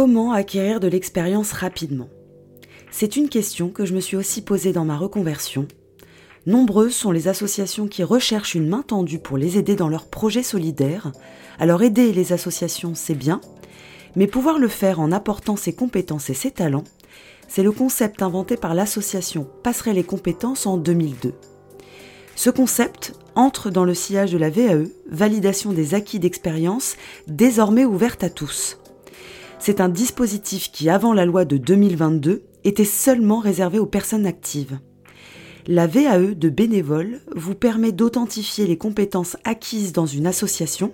Comment acquérir de l'expérience rapidement C'est une question que je me suis aussi posée dans ma reconversion. Nombreuses sont les associations qui recherchent une main tendue pour les aider dans leurs projets solidaires. Alors aider les associations, c'est bien, mais pouvoir le faire en apportant ses compétences et ses talents, c'est le concept inventé par l'association Passerait les compétences en 2002. Ce concept entre dans le sillage de la VAE, validation des acquis d'expérience, désormais ouverte à tous. C'est un dispositif qui, avant la loi de 2022, était seulement réservé aux personnes actives. La VAE de bénévole vous permet d'authentifier les compétences acquises dans une association.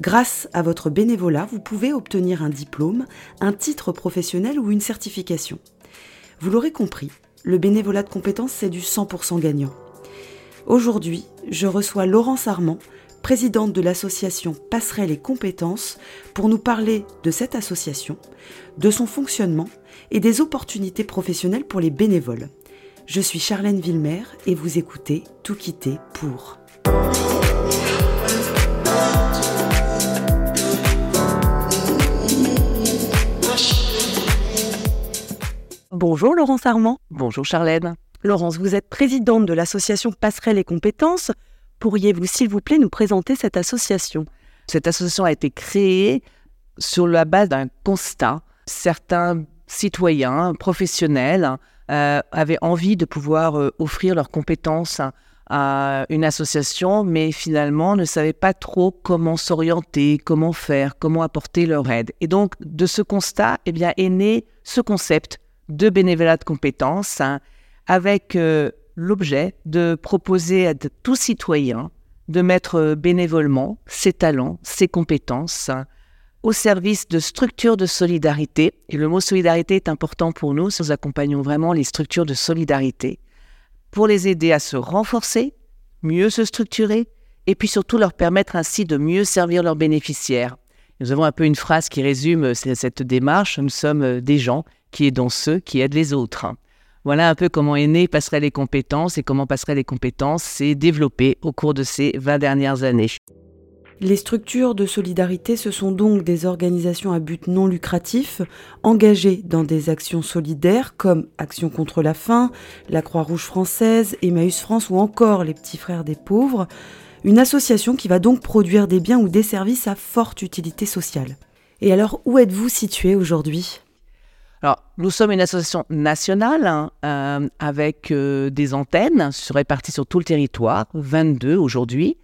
Grâce à votre bénévolat, vous pouvez obtenir un diplôme, un titre professionnel ou une certification. Vous l'aurez compris, le bénévolat de compétences, c'est du 100% gagnant. Aujourd'hui, je reçois Laurence Armand, présidente de l'association Passerelle et Compétences, pour nous parler de cette association, de son fonctionnement et des opportunités professionnelles pour les bénévoles. Je suis Charlène Villemer et vous écoutez Tout quitter pour. Bonjour Laurence Armand. Bonjour Charlène. Laurence, vous êtes présidente de l'association Passerelle et Compétences. Pourriez-vous, s'il vous plaît, nous présenter cette association? Cette association a été créée sur la base d'un constat. Certains citoyens, professionnels, euh, avaient envie de pouvoir euh, offrir leurs compétences à une association, mais finalement ne savaient pas trop comment s'orienter, comment faire, comment apporter leur aide. Et donc, de ce constat, eh bien, est né ce concept de bénévolat de compétences, hein, avec euh, l'objet de proposer à tout citoyen de mettre euh, bénévolement ses talents, ses compétences au service de structures de solidarité. Et le mot solidarité est important pour nous. Nous accompagnons vraiment les structures de solidarité pour les aider à se renforcer, mieux se structurer et puis surtout leur permettre ainsi de mieux servir leurs bénéficiaires. Nous avons un peu une phrase qui résume euh, cette démarche. Nous sommes euh, des gens qui aident ceux qui aident les autres. Voilà un peu comment est né Passerait les compétences et comment Passerait les compétences s'est développé au cours de ces 20 dernières années. Les structures de solidarité, ce sont donc des organisations à but non lucratif, engagées dans des actions solidaires comme Action contre la faim, la Croix-Rouge française, Emmaüs France ou encore les Petits Frères des Pauvres. Une association qui va donc produire des biens ou des services à forte utilité sociale. Et alors, où êtes-vous situé aujourd'hui? Alors, nous sommes une association nationale hein, euh, avec euh, des antennes réparties sur tout le territoire, 22 aujourd'hui,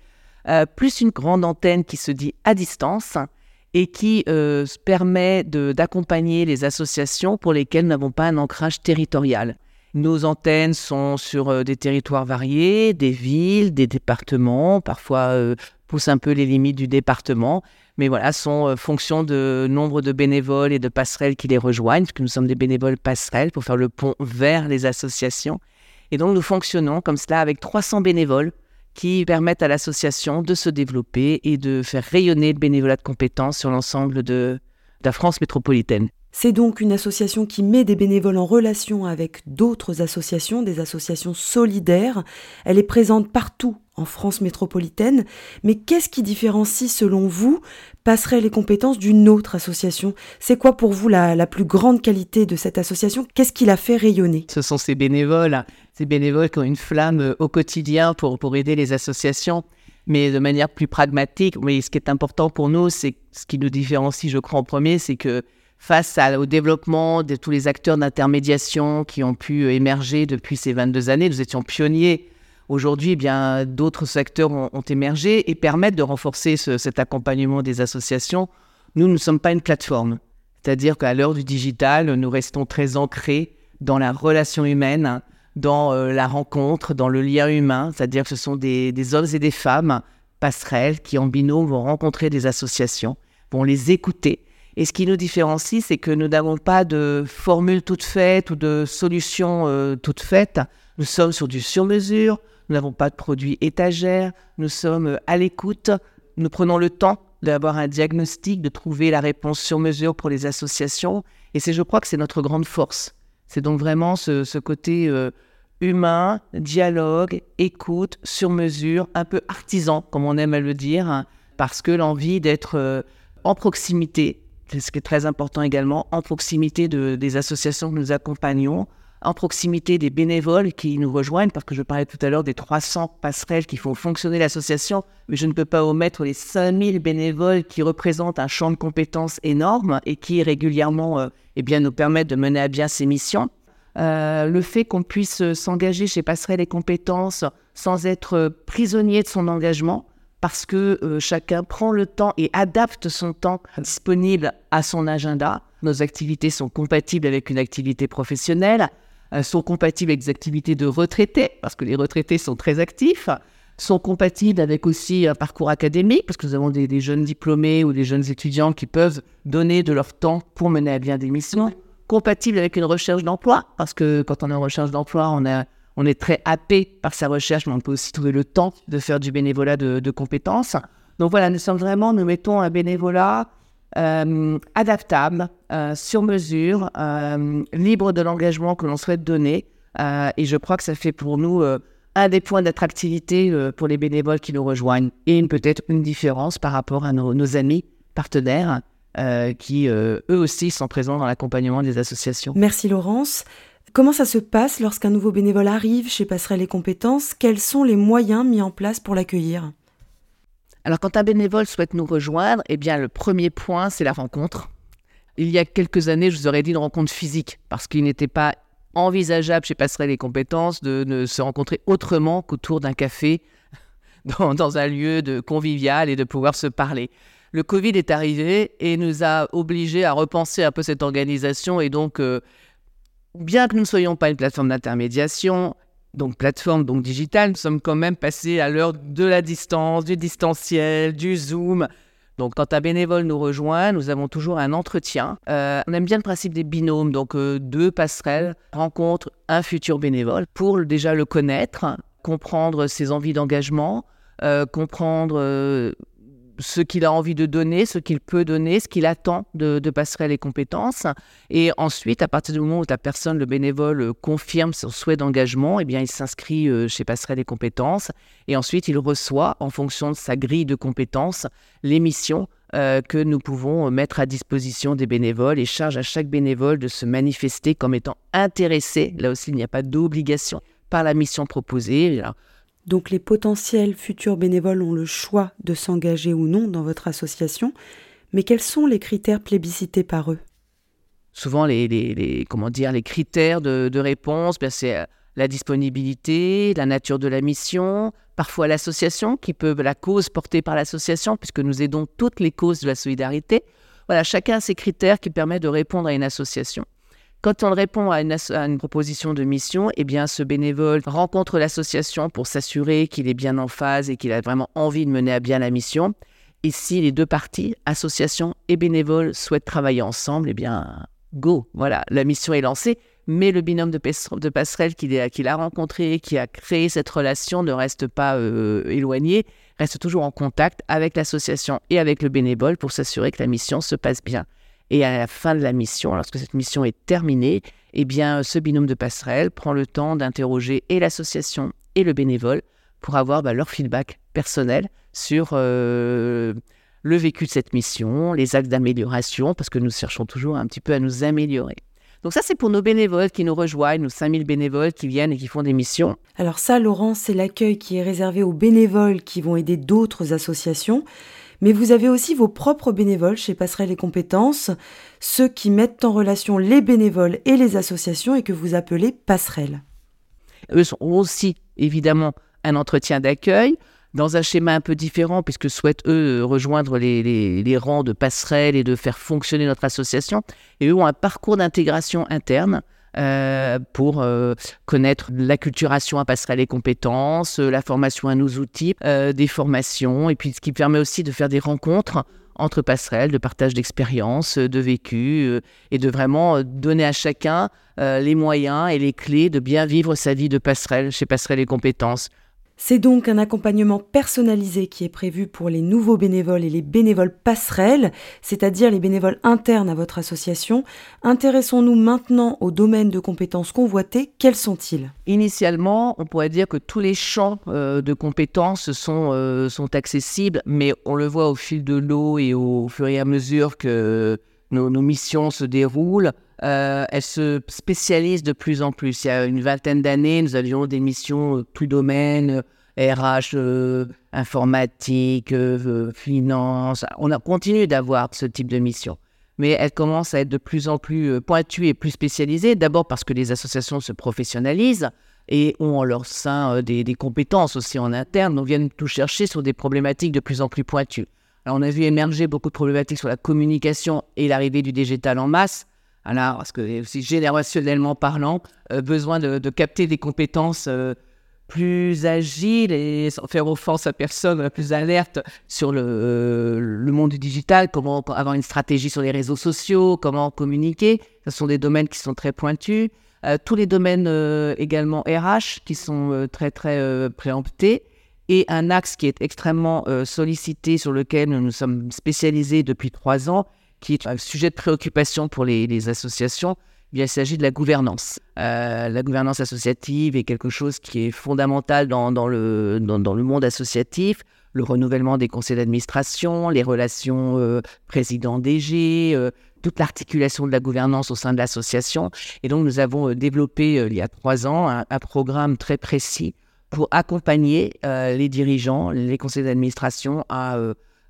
euh, plus une grande antenne qui se dit à distance et qui permet d'accompagner les associations pour lesquelles nous n'avons pas un ancrage territorial. Nos antennes sont sur des territoires variés, des villes, des départements, parfois poussent un peu les limites du département, mais voilà, sont euh, fonction de nombre de bénévoles et de passerelles qui les rejoignent, puisque nous sommes des bénévoles passerelles pour faire le pont vers les associations. Et donc nous fonctionnons comme cela avec 300 bénévoles qui permettent à l'association de se développer et de faire rayonner le bénévolat de compétences sur l'ensemble de la France métropolitaine. C'est donc une association qui met des bénévoles en relation avec d'autres associations, des associations solidaires. Elle est présente partout en France métropolitaine. Mais qu'est-ce qui différencie, selon vous, passerait les compétences d'une autre association? C'est quoi pour vous la, plus grande qualité de cette association? Qu'est-ce qui la fait rayonner? Ce sont ces bénévoles, ces bénévoles qui ont une flamme euh, au quotidien pour, pour aider les associations mais de manière plus pragmatique. Mais ce qui est important pour nous, c'est ce qui nous différencie, je crois, en premier, c'est que face au développement de tous les acteurs d'intermédiation qui ont pu émerger depuis ces 22 années. Nous étions pionniers. Aujourd'hui, eh bien, d'autres secteurs ont, émergé et permettent de renforcer cet accompagnement des associations. Nous, ne sommes pas une plateforme. C'est-à-dire qu'à l'heure du digital, nous restons très ancrés dans la relation humaine, dans euh, la rencontre, dans le lien humain. C'est-à-dire que ce sont des hommes et des femmes passerelles qui, en binôme, vont rencontrer des associations, vont les écouter et ce qui nous différencie, c'est que nous n'avons pas de formule toute faite ou de solution euh, toute faite. Nous sommes sur du sur-mesure, nous n'avons pas de produits étagères, nous sommes euh, à l'écoute, nous prenons le temps d'avoir un diagnostic, de trouver la réponse sur mesure pour les associations. Et c'est, je crois que c'est notre grande force. C'est donc vraiment ce, côté euh, humain, dialogue, écoute, sur mesure, un peu artisan, comme on aime à le dire, hein, parce que l'envie d'être en proximité ce qui est très important également, en proximité de, des associations que nous accompagnons, en proximité des bénévoles qui nous rejoignent, parce que je parlais tout à l'heure des 300 passerelles qui font fonctionner l'association, mais je ne peux pas omettre les 5000 bénévoles qui représentent un champ de compétences énorme et qui régulièrement euh, eh bien, nous permettent de mener à bien ces missions. Euh, le fait qu'on puisse s'engager chez Passerelle et Compétences sans être prisonnier de son engagement, parce que euh, chacun prend le temps et adapte son temps disponible à son agenda. Nos activités sont compatibles avec une activité professionnelle, euh, sont compatibles avec des activités de retraités, parce que les retraités sont très actifs, sont compatibles avec aussi un parcours académique, parce que nous avons des, des jeunes diplômés ou des jeunes étudiants qui peuvent donner de leur temps pour mener à bien des missions, compatibles avec une recherche d'emploi, parce que quand on est en recherche d'emploi, on a on est très happé par sa recherche, mais on peut aussi trouver le temps de faire du bénévolat de, compétences. Donc voilà, nous sommes vraiment, nous mettons un bénévolat euh, adaptable, euh, sur mesure, euh, libre de l'engagement que l'on souhaite donner. et je crois que ça fait pour nous un des points d'attractivité pour les bénévoles qui nous rejoignent et peut-être une différence par rapport à nos, nos amis partenaires qui, eux aussi, sont présents dans l'accompagnement des associations. Merci Laurence. Comment ça se passe lorsqu'un nouveau bénévole arrive chez Passerelle et Compétences? Quels sont les moyens mis en place pour l'accueillir? Alors, quand un bénévole souhaite nous rejoindre, eh bien, le premier point, c'est la rencontre. Il y a quelques années, je vous aurais dit une rencontre physique, parce qu'il n'était pas envisageable chez Passerelle et Compétences de ne se rencontrer autrement qu'autour d'un café, dans, un lieu de convivial et de pouvoir se parler. Le Covid est arrivé et nous a obligés à repenser un peu cette organisation et donc euh, bien que nous ne soyons pas une plateforme d'intermédiation, donc plateforme donc digitale, nous sommes quand même passés à l'heure de la distance, du distanciel, du Zoom. Donc quand un bénévole nous rejoint, nous avons toujours un entretien. Euh, on aime bien le principe des binômes, donc euh, deux passerelles rencontrent un futur bénévole pour déjà le connaître, comprendre ses envies d'engagement, euh, comprendre ce qu'il a envie de donner, ce qu'il peut donner, ce qu'il attend de, de passerelle et compétences. Et ensuite, à partir du moment où la personne, le bénévole, euh, confirme son souhait d'engagement, eh bien, il s'inscrit euh, chez passerelle et compétences. Et ensuite, il reçoit, en fonction de sa grille de compétences, les missions euh, que nous pouvons mettre à disposition des bénévoles et charge à chaque bénévole de se manifester comme étant intéressé. Là aussi, il n'y a pas d'obligation par la mission proposée. Donc les potentiels futurs bénévoles ont le choix de s'engager ou non dans votre association, mais quels sont les critères plébiscités par eux? Souvent, les, comment dire, les critères de, réponse, ben, c'est euh, la disponibilité, la nature de la mission, parfois l'association, qui peut la cause portée par l'association, puisque nous aidons toutes les causes de la solidarité. Voilà, chacun a ses critères qui permettent de répondre à une association. Quand on répond à une, proposition de mission, eh bien, ce bénévole rencontre l'association pour s'assurer qu'il est bien en phase et qu'il a vraiment envie de mener à bien la mission. Et si les deux parties, association et bénévole, souhaitent travailler ensemble, eh bien, go, voilà, la mission est lancée. Mais le binôme de, passerelle qu'il a, rencontré, qui a créé cette relation, ne reste pas euh, éloigné, reste toujours en contact avec l'association et avec le bénévole pour s'assurer que la mission se passe bien. Et à la fin de la mission, lorsque cette mission est terminée, eh bien, ce binôme de passerelle prend le temps d'interroger et l'association et le bénévole pour avoir bah, leur feedback personnel sur euh, le vécu de cette mission, les actes d'amélioration, parce que nous cherchons toujours un petit peu à nous améliorer. Donc ça, c'est pour nos bénévoles qui nous rejoignent, nos 5000 bénévoles qui viennent et qui font des missions. Alors ça, Laurent, c'est l'accueil qui est réservé aux bénévoles qui vont aider d'autres associations. Mais vous avez aussi vos propres bénévoles chez Passerelle et Compétences, ceux qui mettent en relation les bénévoles et les associations et que vous appelez passerelles. Eux sont aussi évidemment un entretien d'accueil dans un schéma un peu différent puisque souhaitent eux rejoindre les, les rangs de passerelles et de faire fonctionner notre association. Et eux ont un parcours d'intégration interne euh, pour euh, connaître l'acculturation à passerelle et compétences, euh, la formation à nos outils, des formations, et puis ce qui permet aussi de faire des rencontres entre passerelles, de partage d'expériences, de vécu, et de vraiment donner à chacun les moyens et les clés de bien vivre sa vie de passerelle chez Passerelle et Compétences. C'est donc un accompagnement personnalisé qui est prévu pour les nouveaux bénévoles et les bénévoles passerelles, c'est-à-dire les bénévoles internes à votre association. Intéressons-nous maintenant aux domaines de compétences convoités. Quels sont-ils? Initialement, on pourrait dire que tous les champs euh, de compétences euh, sont accessibles, mais on le voit au fil de l'eau et au fur et à mesure que nos, missions se déroulent, elles se spécialisent de plus en plus. Il y a une vingtaine d'années, nous avions des missions plus domaines, RH, informatique, finance. On a continué d'avoir ce type de mission mais elles commencent à être de plus en plus pointues et plus spécialisées. D'abord parce que les associations se professionnalisent et ont en leur sein euh, des, compétences aussi en interne, donc viennent tout chercher sur des problématiques de plus en plus pointues. Alors on a vu émerger beaucoup de problématiques sur la communication et l'arrivée du digital en masse. Alors, parce que aussi générationnellement parlant, euh, besoin de, capter des compétences euh, plus agiles et sans faire offense à personne, plus alerte sur le, le monde du digital, comment avoir une stratégie sur les réseaux sociaux, comment communiquer. Ce sont des domaines qui sont très pointus. Euh, tous les domaines euh, également RH qui sont euh, très très préemptés et un axe qui est extrêmement sollicité sur lequel nous nous sommes spécialisés depuis trois ans, qui est un sujet de préoccupation pour les, associations. Eh il s'agit de la gouvernance. la gouvernance associative est quelque chose qui est fondamental dans, le, dans, le monde associatif. Le renouvellement des conseils d'administration, les relations président-DG, toute l'articulation de la gouvernance au sein de l'association. Et donc, nous avons euh, développé euh, il y a trois ans un, programme très précis pour accompagner euh, les dirigeants, les conseils d'administration à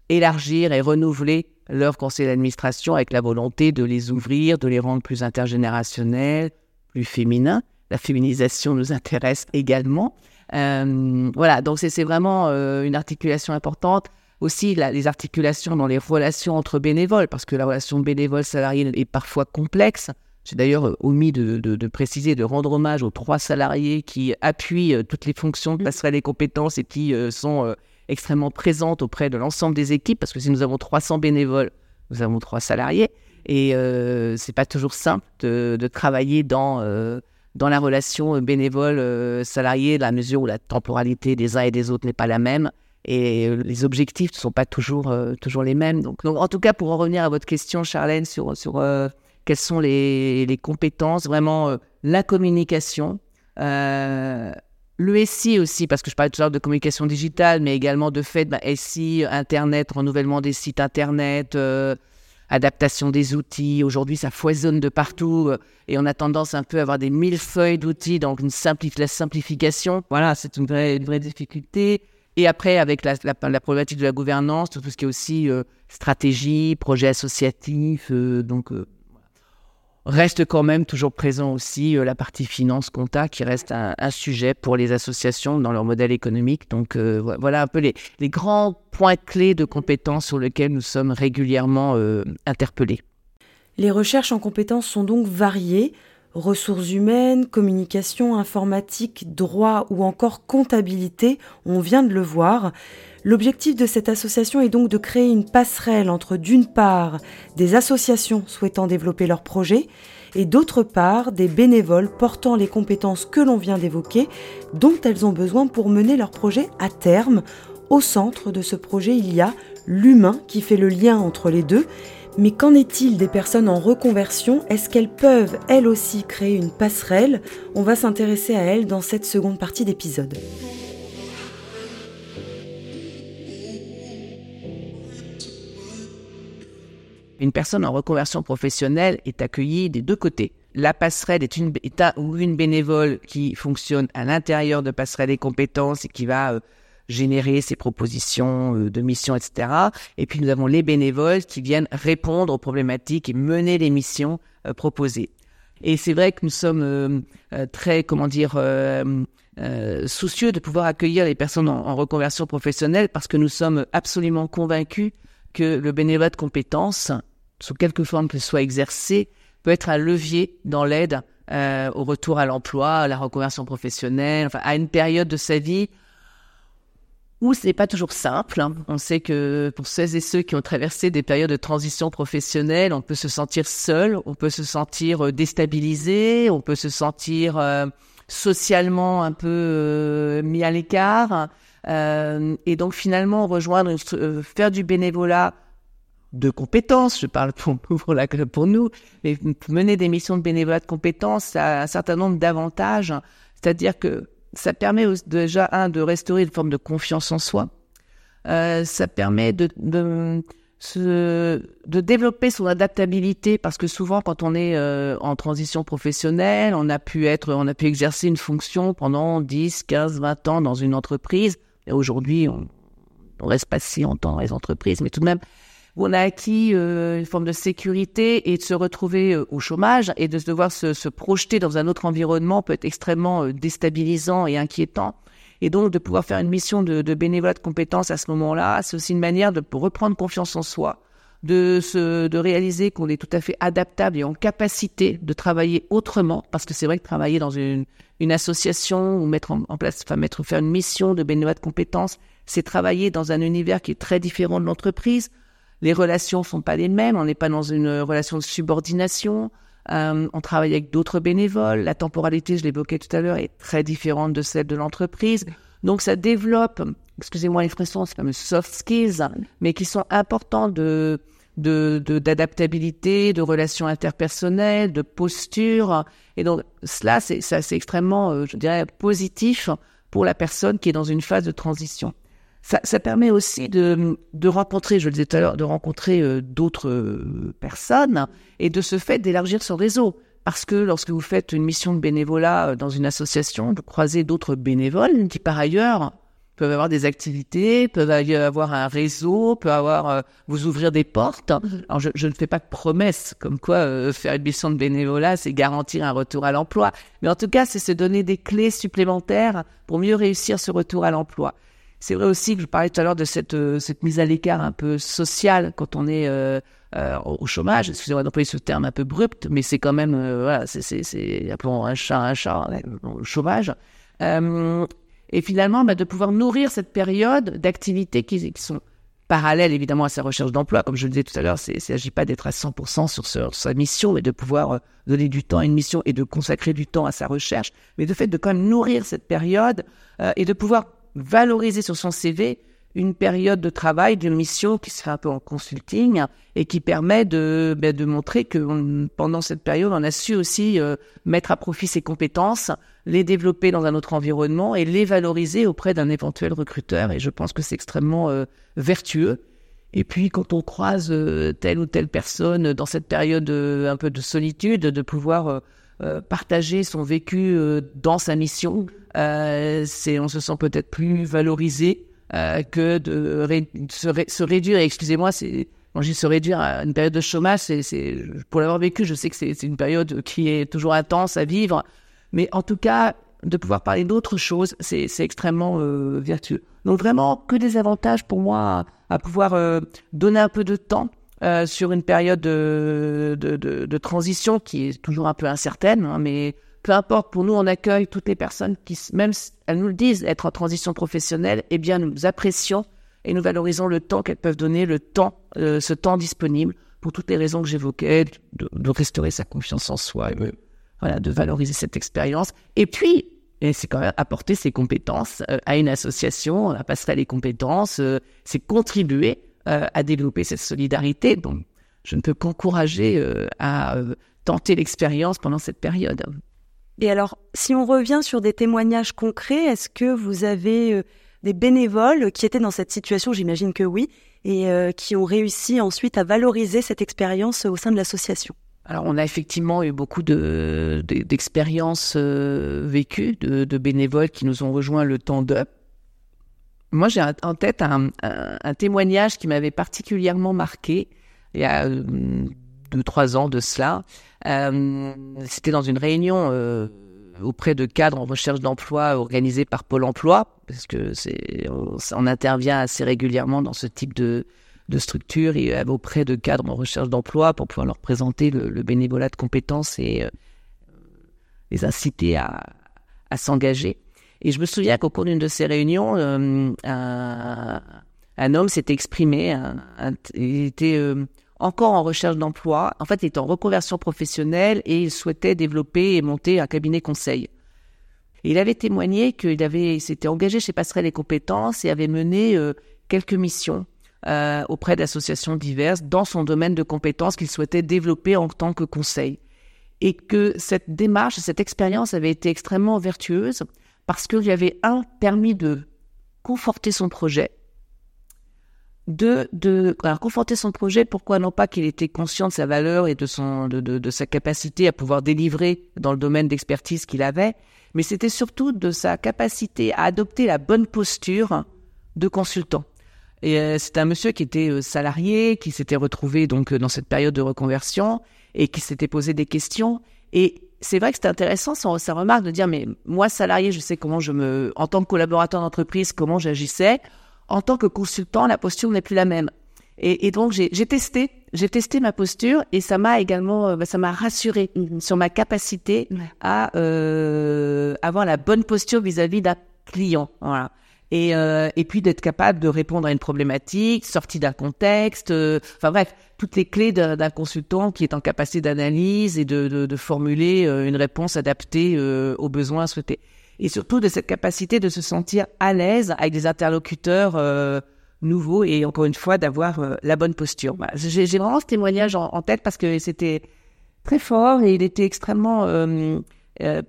élargir et renouveler leurs conseils d'administration avec la volonté de les ouvrir, de les rendre plus intergénérationnels, plus féminins. La féminisation nous intéresse également. voilà, donc c'est vraiment une articulation importante aussi les articulations dans les relations entre bénévoles, parce que la relation bénévole-salarié est parfois complexe. J'ai d'ailleurs euh, omis de, préciser, de rendre hommage aux trois salariés qui appuient euh, toutes les fonctions de passerelle des compétences et qui euh, sont extrêmement présentes auprès de l'ensemble des équipes, parce que si nous avons 300 bénévoles, nous avons trois salariés, et ce c'est pas toujours simple de, travailler dans, dans la relation bénévole-salarié, dans la mesure où la temporalité des uns et des autres n'est pas la même et euh, les objectifs ne sont pas toujours, euh, toujours les mêmes. Donc, en tout cas, pour en revenir à votre question, Charlène, sur, sur euh, quelles sont les, les compétences, vraiment la communication, le SI aussi, parce que je parlais tout à l'heure de communication digitale, mais également de fait, bah, SI, Internet, renouvellement des sites Internet, adaptation des outils. Aujourd'hui, ça foisonne de partout et on a tendance un peu à avoir des mille feuilles d'outils, donc une la simplification. Voilà, c'est une vraie, vraie difficulté. Et après, avec la, problématique de la gouvernance, tout ce qui est aussi euh, stratégie, projet associatif, euh, donc euh, reste quand même toujours présent aussi la partie finance compta qui reste un, sujet pour les associations dans leur modèle économique. Donc voilà un peu les, les, grands points clés de compétences sur lesquels nous sommes régulièrement interpellés. Les recherches en compétences sont donc variées ressources humaines, communication, informatique, droit ou encore comptabilité, on vient de le voir. L'objectif de cette association est donc de créer une passerelle entre d'une part des associations souhaitant développer leurs projets et d'autre part des bénévoles portant les compétences que l'on vient d'évoquer dont elles ont besoin pour mener leur projet à terme. Au centre de ce projet, il y a l'humain qui fait le lien entre les deux mais qu'en est-il des personnes en reconversion? Est-ce qu'elles peuvent, elles aussi, créer une passerelle? On va s'intéresser à elles dans cette seconde partie d'épisode. Une personne en reconversion professionnelle est accueillie des deux côtés. La passerelle est une, bénévole qui fonctionne à l'intérieur de passerelle des compétences et qui va euh, générer ces propositions euh, de missions, etc. Et puis nous avons les bénévoles qui viennent répondre aux problématiques et mener les missions euh, proposées. Et c'est vrai que nous sommes très, comment dire, soucieux de pouvoir accueillir les personnes en, reconversion professionnelle parce que nous sommes absolument convaincus que le bénévolat de compétences, sous quelque forme qu'il soit exercé, peut être un levier dans l'aide au retour à l'emploi, à la reconversion professionnelle, à une période de sa vie où ce n'est pas toujours simple. Hein. On sait que pour ceux et ceux qui ont traversé des périodes de transition professionnelle, on peut se sentir seul, on peut se sentir euh, déstabilisé, on peut se sentir euh, socialement un peu euh, mis à l'écart. Et donc finalement rejoindre, faire du bénévolat de compétences, je parle pour, pour, la, pour nous, mais mener des missions de bénévolat de compétences, ça a un certain nombre d'avantages. C'est-à-dire que ça permet déjà, un, de restaurer une forme de confiance en soi. Euh, ça permet de, de développer son adaptabilité parce que souvent quand on est euh, en transition professionnelle, on a pu être, on a pu exercer une fonction pendant 10, 15, 20 ans dans une entreprise. Aujourd'hui, on, on reste pas si longtemps dans les entreprises, mais tout de même, on a acquis euh, une forme de sécurité et de se retrouver euh, au chômage et de devoir se, se, projeter dans un autre environnement peut être extrêmement euh, déstabilisant et inquiétant. Et donc de pouvoir faire une mission de, de bénévolat de compétences à ce moment-là, c'est aussi une manière de reprendre confiance en soi, de se, de réaliser qu'on est tout à fait adaptable et en capacité de travailler autrement, parce que c'est vrai que travailler dans une, une association ou mettre en, place, enfin mettre faire une mission de bénévolat de compétences, c'est travailler dans un univers qui est très différent de l'entreprise les relations sont pas les mêmes. On n'est pas dans une relation de subordination. Euh, on travaille avec d'autres bénévoles. La temporalité, je l'évoquais tout à l'heure, est très différente de celle de l'entreprise. Donc, ça développe, excusez-moi l'expression, c'est comme soft skills, mais qui sont importants de d'adaptabilité, de, de, relations interpersonnelles, de posture. Et donc, cela, c'est ça, c'est extrêmement, euh, je dirais, positif pour la personne qui est dans une phase de transition ça, ça, permet aussi de, de, rencontrer, je le disais tout à l'heure, de rencontrer euh, d'autres euh, personnes et de ce fait d'élargir son réseau. Parce que lorsque vous faites une mission de bénévolat dans une association, vous croisez d'autres bénévoles qui par ailleurs peuvent avoir des activités, peuvent avoir un réseau, peuvent avoir vous ouvrir des portes. Mhm. Alors je, je, ne fais pas de promesses comme quoi faire une mission de bénévolat c'est garantir un retour à l'emploi, mais en tout cas c'est se donner des clés supplémentaires pour mieux réussir ce retour à l'emploi. C'est vrai aussi que je parlais tout à l'heure de cette, euh, cette mise à l'écart un peu sociale quand on est euh, euh, au chômage. Excusez-moi d'employer ce terme un peu brut, mais c'est quand même, voilà, c'est, appelons un chat un chat, le chômage. Et finalement, bah, de pouvoir nourrir cette période d'activités qui, sont parallèles évidemment à sa recherche d'emploi. Comme je le disais tout à l'heure, il ne s'agit pas d'être à 100% sur, sur, sa mission, mais de pouvoir donner du temps à une mission et de consacrer du temps à sa recherche, mais de fait de quand même nourrir cette période et de pouvoir valoriser sur son CV une période de travail, d'une mission qui se fait un peu en consulting et qui permet de, ben, de montrer que pendant cette période, on a su aussi euh, mettre à profit ses compétences, les développer dans un autre environnement et les valoriser auprès d'un éventuel recruteur. Et je pense que c'est extrêmement euh, vertueux. Et puis, quand on croise euh, telle ou telle personne dans cette période un peu de solitude, de pouvoir partager son vécu dans sa mission, euh, c'est on se sent peut-être plus valorisé euh, que de se, réduire. Excusez-moi, c'est quand je se réduire à une période de chômage, pour l'avoir vécu, je sais que c'est une période qui est toujours intense à vivre, mais en tout cas de pouvoir parler d'autres choses, c'est extrêmement euh, vertueux. Donc vraiment que des avantages pour moi à, pouvoir euh, donner un peu de temps euh, sur une période de, de, de, de, transition qui est toujours un peu incertaine, hein, mais peu importe, pour nous, on accueille toutes les personnes qui, même si elles nous le disent, être en transition professionnelle, eh bien, nous apprécions et nous valorisons le temps qu'elles peuvent donner, le temps, euh, ce temps disponible pour toutes les raisons que j'évoquais, de, restaurer sa confiance en soi, voilà, de valoriser cette expérience. Et puis, c'est quand même apporter ses compétences euh, à une association, la passerelle des compétences, euh, c'est contribuer à développer cette solidarité. Donc, je ne peux qu'encourager à tenter l'expérience pendant cette période. Et alors, si on revient sur des témoignages concrets, est-ce que vous avez euh, des bénévoles qui étaient dans cette situation? J'imagine que oui, et euh, qui ont réussi ensuite à valoriser cette expérience au sein de l'association. Alors, on a effectivement eu beaucoup de, d'expériences euh, vécues de, de, bénévoles qui nous ont rejoints le temps de. Moi, j'ai en tête un, un, témoignage qui m'avait particulièrement marqué il y a deux, trois ans de cela. Euh, c'était dans une réunion euh, auprès de cadres en recherche d'emploi organisée par Pôle Emploi, parce que c'est on, intervient assez régulièrement dans ce type de, de structure et euh, auprès de cadres en recherche d'emploi pour pouvoir leur présenter le, bénévolat de compétences et les inciter à, s'engager. Et je me souviens qu'au cours d'une de ces réunions, un, un, homme s'était exprimé, il était encore en recherche d'emploi. En fait, il est en reconversion professionnelle et il souhaitait développer et monter un cabinet conseil. il avait témoigné qu'il avait s'était engagé chez Passerelle et Compétences et avait mené euh, quelques missions euh, auprès d'associations diverses dans son domaine de compétences qu'il souhaitait développer en tant que conseil. Et que cette démarche, cette expérience avait été extrêmement vertueuse parce qu'il y avait un permis de conforter son projet, de, de confronter son projet. Pourquoi non pas qu'il était conscient de sa valeur et de son de, de sa capacité à pouvoir délivrer dans le domaine d'expertise qu'il avait, mais c'était surtout de sa capacité à adopter la bonne posture de consultant. Et euh, c'est un monsieur qui était euh, salarié, qui s'était retrouvé donc dans cette période de reconversion et qui s'était posé des questions. Et c'est vrai que c'était intéressant sa remarque de dire mais moi salarié, je sais comment je me, en tant que collaborateur d'entreprise, comment j'agissais en tant que consultant, la posture n'est plus la même. Et, et donc j'ai testé, j'ai testé ma posture et ça m'a également, euh, bah, ça m'a rassuré sur ma capacité à euh, avoir la bonne posture vis-à-vis d'un client. Voilà. Et, euh, et puis d'être capable de répondre à une problématique, sortie d'un contexte, euh, enfin bref, toutes les clés d'un consultant qui est en capacité d'analyse et de, de, de, formuler euh, une réponse adaptée aux besoins souhaités et surtout de cette capacité de se sentir à l'aise avec des interlocuteurs euh, nouveaux et encore une fois d'avoir euh, la bonne posture. J'ai vraiment ce témoignage en, tête parce que c'était très fort et il était extrêmement euh,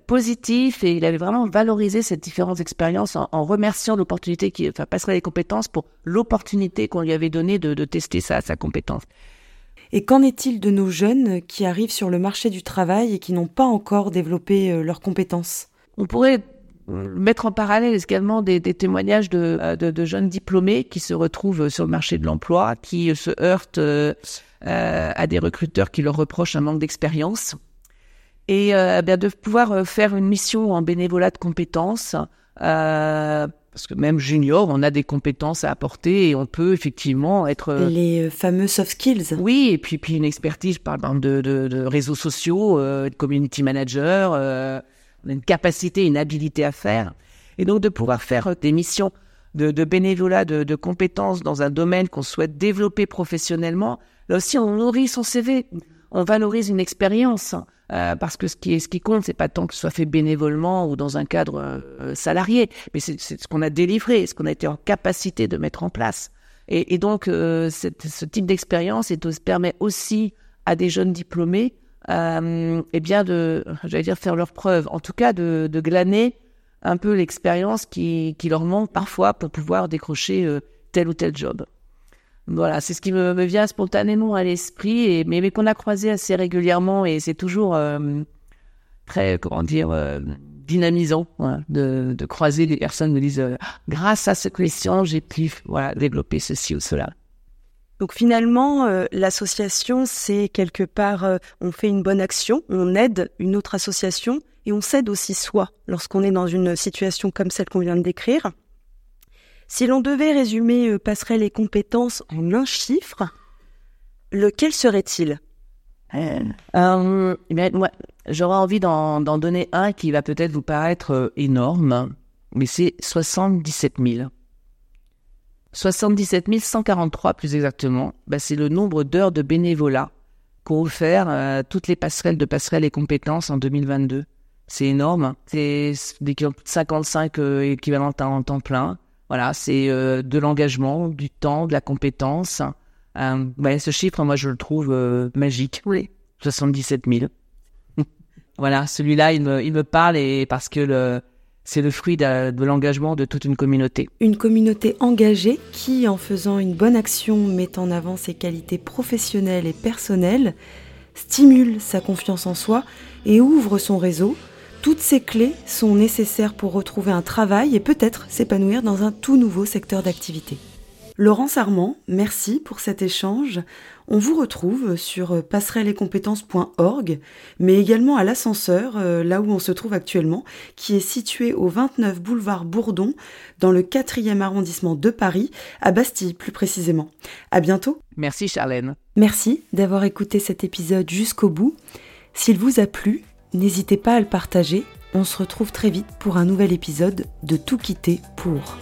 positif et il avait vraiment valorisé ces différentes expériences en, remerciant l'opportunité qui, enfin, passerait les compétences pour l'opportunité qu'on lui avait donnée de, de tester sa, sa compétence. Et qu'en est-il de nos jeunes qui arrivent sur le marché du travail et qui n'ont pas encore développé leurs compétences? On pourrait mettre en parallèle également des, des témoignages de, euh, de, de, jeunes diplômés qui se retrouvent sur le marché de l'emploi, qui se heurtent euh, euh à des recruteurs qui leur reprochent un manque d'expérience. Et euh, bien de pouvoir euh, faire une mission en bénévolat de compétences, parce que même junior, on a des compétences à apporter et on peut effectivement être... Les fameux soft skills. Oui, et puis, puis une expertise, par exemple, de, de, de réseaux sociaux, de community manager on a une capacité, une habilité à faire. Et donc de pouvoir faire des missions de, de bénévolat, de, de, compétences dans un domaine qu'on souhaite développer professionnellement, là aussi on nourrit son CV, on valorise une expérience. Euh, parce que ce qui, est, ce qui compte, c'est pas tant que ce soit fait bénévolement ou dans un cadre euh, salarié, mais c'est ce qu'on a délivré, ce qu'on a été en capacité de mettre en place. Et, et donc, euh, ce type d'expérience permet aussi à des jeunes diplômés euh, eh bien de, j'allais dire faire leur preuve, en tout cas de, de glaner un peu l'expérience qui, qui, leur manque parfois pour pouvoir décrocher euh, tel ou tel job. Voilà, c'est ce qui me, vient spontanément à l'esprit, et, mais, mais qu'on a croisé assez régulièrement, et c'est toujours euh, très, comment dire, euh, dynamisant de, de, croiser des personnes qui me disent euh, grâce à ce question, j'ai pu voilà, développer ceci ou cela. Donc finalement, euh, l'association, c'est quelque part, euh, on fait une bonne action, on aide une autre association et on s'aide aussi soi lorsqu'on est dans une situation comme celle qu'on vient de décrire. Si l'on devait résumer euh, passerait les compétences en un chiffre, lequel serait-il? Euh, J'aurais envie d'en donner un qui va peut-être vous paraître énorme, mais c'est 77 000. 77 143 plus exactement, bah, c'est le nombre d'heures de bénévolat qu'ont offert euh, toutes les passerelles de passerelles et compétences en 2022. C'est énorme, hein. c'est 55 euh, équivalents en temps plein. Voilà, c'est euh, de l'engagement, du temps, de la compétence. Bah, ce chiffre, moi, je le trouve magique. Oui. 77 000. voilà, celui-là, il me, il me parle et parce que le, c'est le fruit de, l'engagement de toute une communauté. Une communauté engagée qui, en faisant une bonne action, met en avant ses qualités professionnelles et personnelles, stimule sa confiance en soi et ouvre son réseau. Toutes ces clés sont nécessaires pour retrouver un travail et peut-être s'épanouir dans un tout nouveau secteur d'activité. Laurence Armand, merci pour cet échange. On vous retrouve sur passerellesetcompétences.org, mais également à l'ascenseur, euh, là où on se trouve actuellement, qui est situé au 29 boulevard Bourdon, dans le 4e arrondissement de Paris, à Bastille plus précisément. À bientôt. Merci Charlène. Merci d'avoir écouté cet épisode jusqu'au bout. S'il vous a plu, n'hésitez pas à le partager. On se retrouve très vite pour un nouvel épisode de Tout quitter pour.